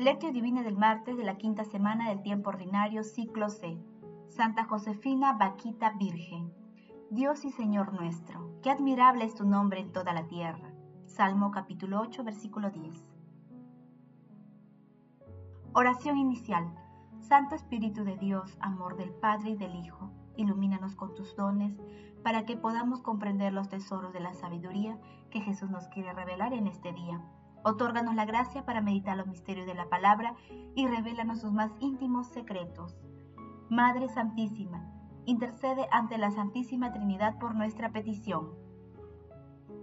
Lectio Divina del martes de la quinta semana del tiempo ordinario, ciclo C. Santa Josefina Vaquita Virgen. Dios y Señor nuestro, qué admirable es tu nombre en toda la tierra. Salmo capítulo 8, versículo 10. Oración inicial. Santo Espíritu de Dios, amor del Padre y del Hijo, ilumínanos con tus dones para que podamos comprender los tesoros de la sabiduría que Jesús nos quiere revelar en este día Otórganos la gracia para meditar los misterios de la palabra y revélanos sus más íntimos secretos. Madre Santísima, intercede ante la Santísima Trinidad por nuestra petición.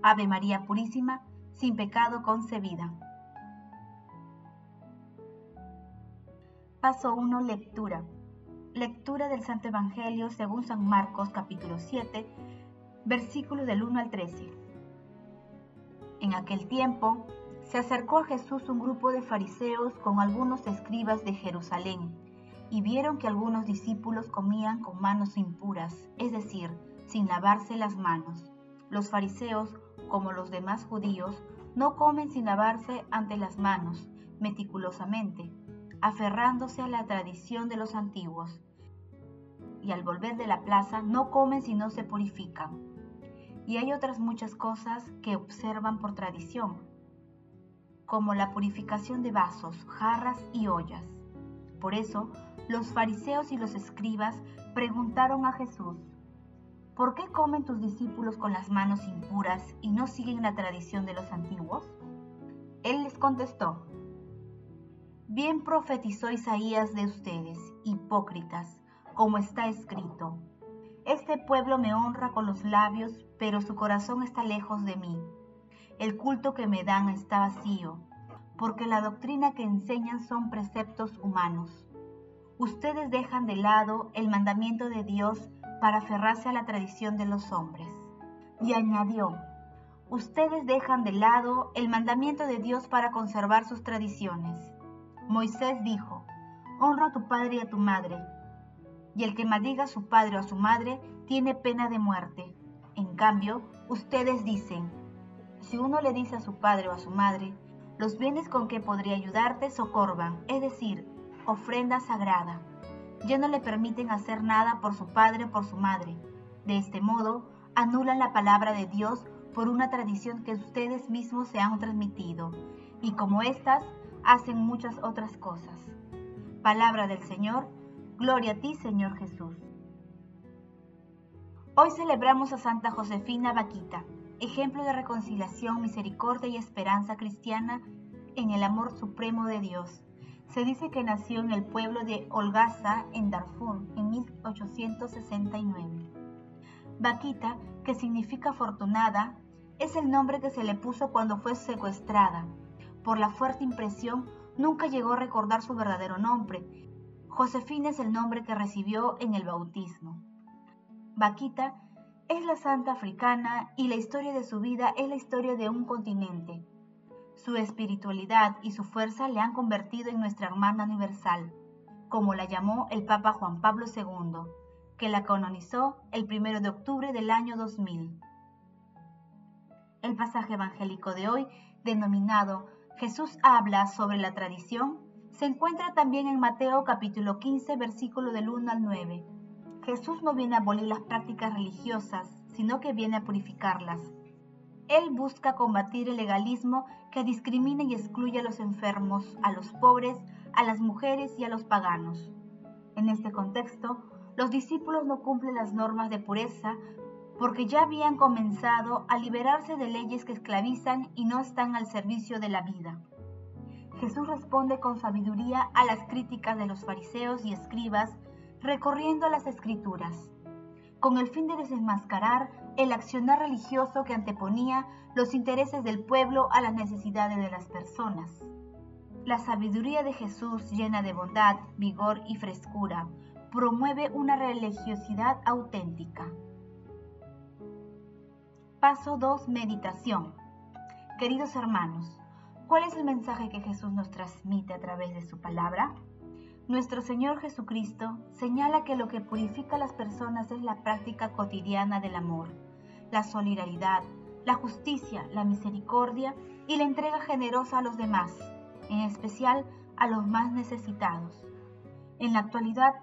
Ave María Purísima, sin pecado concebida. Paso 1. Lectura. Lectura del Santo Evangelio según San Marcos capítulo 7, versículos del 1 al 13. En aquel tiempo, se acercó a Jesús un grupo de fariseos con algunos escribas de Jerusalén, y vieron que algunos discípulos comían con manos impuras, es decir, sin lavarse las manos. Los fariseos, como los demás judíos, no comen sin lavarse ante las manos, meticulosamente, aferrándose a la tradición de los antiguos. Y al volver de la plaza no comen si no se purifican. Y hay otras muchas cosas que observan por tradición, como la purificación de vasos, jarras y ollas. Por eso, los fariseos y los escribas preguntaron a Jesús, ¿por qué comen tus discípulos con las manos impuras y no siguen la tradición de los antiguos? Él les contestó, Bien profetizó Isaías de ustedes, hipócritas, como está escrito, Este pueblo me honra con los labios, pero su corazón está lejos de mí el culto que me dan está vacío, porque la doctrina que enseñan son preceptos humanos. Ustedes dejan de lado el mandamiento de Dios para aferrarse a la tradición de los hombres. Y añadió, ustedes dejan de lado el mandamiento de Dios para conservar sus tradiciones. Moisés dijo, honra a tu padre y a tu madre, y el que maldiga a su padre o a su madre tiene pena de muerte. En cambio, ustedes dicen, si uno le dice a su padre o a su madre, los bienes con que podría ayudarte socorban, es decir, ofrenda sagrada. Ya no le permiten hacer nada por su padre o por su madre. De este modo, anulan la palabra de Dios por una tradición que ustedes mismos se han transmitido, y como éstas, hacen muchas otras cosas. Palabra del Señor, gloria a ti, Señor Jesús. Hoy celebramos a Santa Josefina Vaquita ejemplo de reconciliación, misericordia y esperanza cristiana en el amor supremo de Dios. Se dice que nació en el pueblo de Holgaza, en Darfur, en 1869. Vaquita, que significa afortunada, es el nombre que se le puso cuando fue secuestrada. Por la fuerte impresión, nunca llegó a recordar su verdadero nombre. Josefina es el nombre que recibió en el bautismo. Vaquita es la santa africana y la historia de su vida es la historia de un continente. Su espiritualidad y su fuerza le han convertido en nuestra hermana universal, como la llamó el Papa Juan Pablo II, que la canonizó el 1 de octubre del año 2000. El pasaje evangélico de hoy, denominado Jesús habla sobre la tradición, se encuentra también en Mateo capítulo 15, versículo del 1 al 9 Jesús no viene a abolir las prácticas religiosas, sino que viene a purificarlas. Él busca combatir el legalismo que discrimina y excluye a los enfermos, a los pobres, a las mujeres y a los paganos. En este contexto, los discípulos no cumplen las normas de pureza porque ya habían comenzado a liberarse de leyes que esclavizan y no están al servicio de la vida. Jesús responde con sabiduría a las críticas de los fariseos y escribas recorriendo las escrituras, con el fin de desenmascarar el accionar religioso que anteponía los intereses del pueblo a las necesidades de las personas. La sabiduría de Jesús, llena de bondad, vigor y frescura, promueve una religiosidad auténtica. Paso 2. Meditación. Queridos hermanos, ¿cuál es el mensaje que Jesús nos transmite a través de su palabra? Nuestro Señor Jesucristo señala que lo que purifica a las personas es la práctica cotidiana del amor, la solidaridad, la justicia, la misericordia y la entrega generosa a los demás, en especial a los más necesitados. En la actualidad,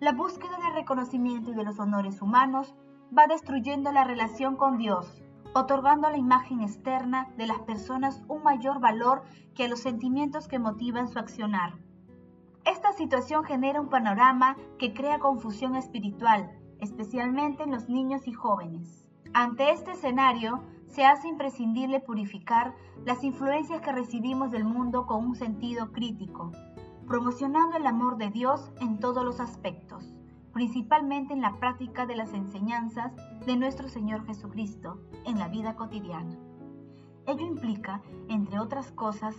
la búsqueda del reconocimiento y de los honores humanos va destruyendo la relación con Dios, otorgando a la imagen externa de las personas un mayor valor que a los sentimientos que motivan su accionar. Esta situación genera un panorama que crea confusión espiritual, especialmente en los niños y jóvenes. Ante este escenario, se hace imprescindible purificar las influencias que recibimos del mundo con un sentido crítico, promocionando el amor de Dios en todos los aspectos, principalmente en la práctica de las enseñanzas de nuestro Señor Jesucristo en la vida cotidiana. Ello implica, entre otras cosas,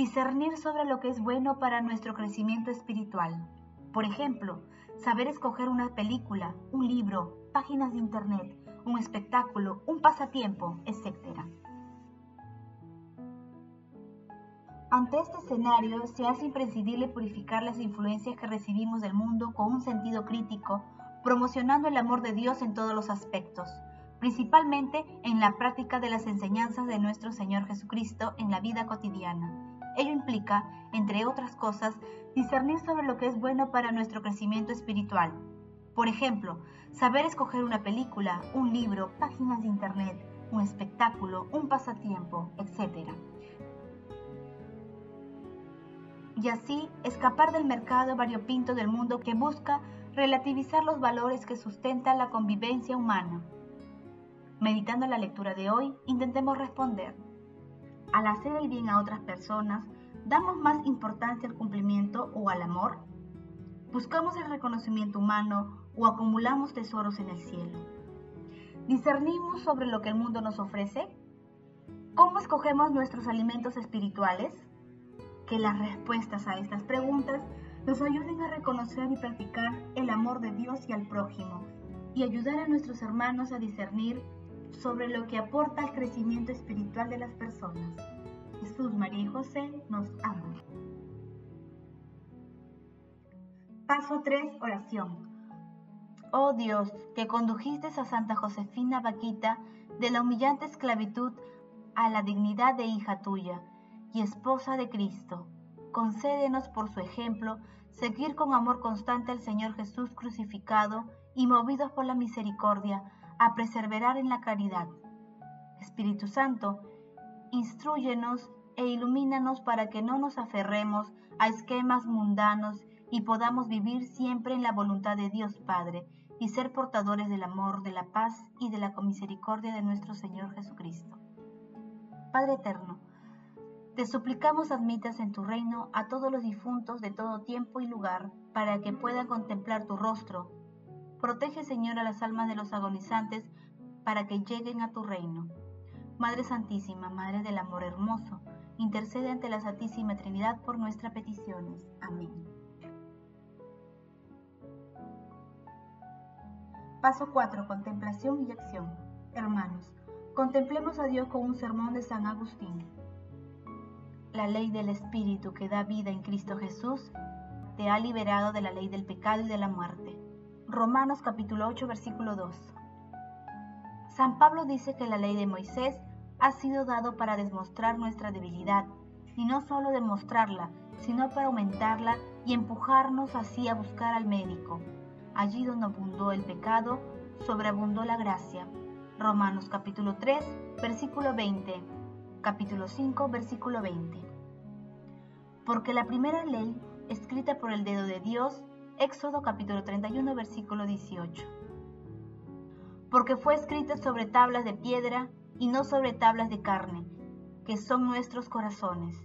discernir sobre lo que es bueno para nuestro crecimiento espiritual. Por ejemplo, saber escoger una película, un libro, páginas de internet, un espectáculo, un pasatiempo, etc. Ante este escenario, se hace imprescindible purificar las influencias que recibimos del mundo con un sentido crítico, promocionando el amor de Dios en todos los aspectos, principalmente en la práctica de las enseñanzas de nuestro Señor Jesucristo en la vida cotidiana Ello implica, entre otras cosas, discernir sobre lo que es bueno para nuestro crecimiento espiritual. Por ejemplo, saber escoger una película, un libro, páginas de internet, un espectáculo, un pasatiempo, etc. Y así escapar del mercado variopinto del mundo que busca relativizar los valores que sustentan la convivencia humana. Meditando la lectura de hoy, intentemos responder al hacer el bien a otras personas, damos más importancia al cumplimiento o al amor? ¿Buscamos el reconocimiento humano o acumulamos tesoros en el cielo? ¿Discernimos sobre lo que el mundo nos ofrece? ¿Cómo escogemos nuestros alimentos espirituales? Que las respuestas a estas preguntas nos ayuden a reconocer y practicar el amor de Dios y al prójimo y ayudar a nuestros hermanos a discernir sobre lo que aporta al crecimiento espiritual de las personas. Jesús, María y José nos aman. Paso 3. Oración. Oh Dios, que condujiste a Santa Josefina Vaquita de la humillante esclavitud a la dignidad de hija tuya y esposa de Cristo, concédenos por su ejemplo seguir con amor constante al Señor Jesús crucificado y movidos por la misericordia, a perseverar en la caridad. Espíritu Santo, instruyenos e ilumínanos para que no nos aferremos a esquemas mundanos y podamos vivir siempre en la voluntad de Dios Padre y ser portadores del amor, de la paz y de la misericordia de nuestro Señor Jesucristo. Padre eterno, te suplicamos admitas en tu reino a todos los difuntos de todo tiempo y lugar, para que puedan contemplar tu rostro Protege, Señor, a las almas de los agonizantes para que lleguen a tu reino. Madre Santísima, Madre del Amor Hermoso, intercede ante la Santísima Trinidad por nuestras peticiones. Amén. Paso 4. Contemplación y acción. Hermanos, contemplemos a Dios con un sermón de San Agustín. La ley del Espíritu que da vida en Cristo Jesús te ha liberado de la ley del pecado y de la muerte. Romanos capítulo 8 versículo 2. San Pablo dice que la ley de Moisés ha sido dado para demostrar nuestra debilidad, y no solo demostrarla, sino para aumentarla y empujarnos así a buscar al médico. Allí donde abundó el pecado, sobreabundó la gracia. Romanos capítulo 3, versículo 20. Capítulo 5, versículo 20. Porque la primera ley, escrita por el dedo de Dios, Éxodo capítulo 31 versículo 18. Porque fue escrita sobre tablas de piedra y no sobre tablas de carne, que son nuestros corazones.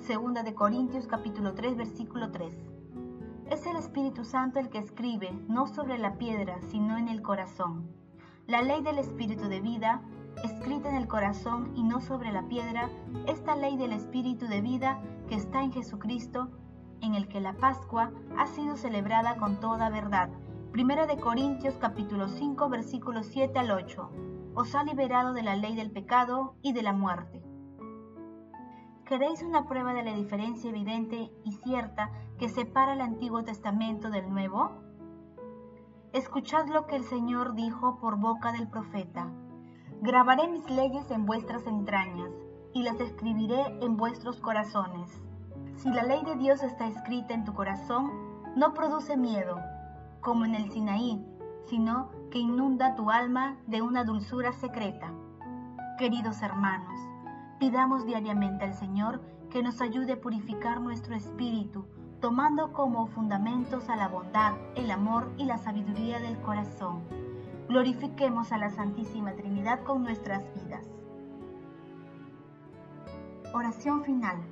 Segunda de Corintios capítulo 3 versículo 3. Es el Espíritu Santo el que escribe, no sobre la piedra, sino en el corazón. La ley del Espíritu de vida, escrita en el corazón y no sobre la piedra, esta ley del Espíritu de vida que está en Jesucristo, en el que la Pascua ha sido celebrada con toda verdad. Primera de Corintios capítulo 5 versículos 7 al 8. Os ha liberado de la ley del pecado y de la muerte. ¿Queréis una prueba de la diferencia evidente y cierta que separa el Antiguo Testamento del Nuevo? Escuchad lo que el Señor dijo por boca del profeta. Grabaré mis leyes en vuestras entrañas y las escribiré en vuestros corazones Si la ley de Dios está escrita en tu corazón, no produce miedo, como en el Sinaí, sino que inunda tu alma de una dulzura secreta. Queridos hermanos, pidamos diariamente al Señor que nos ayude a purificar nuestro espíritu, tomando como fundamentos a la bondad, el amor y la sabiduría del corazón. Glorifiquemos a la Santísima Trinidad con nuestras vidas. Oración final.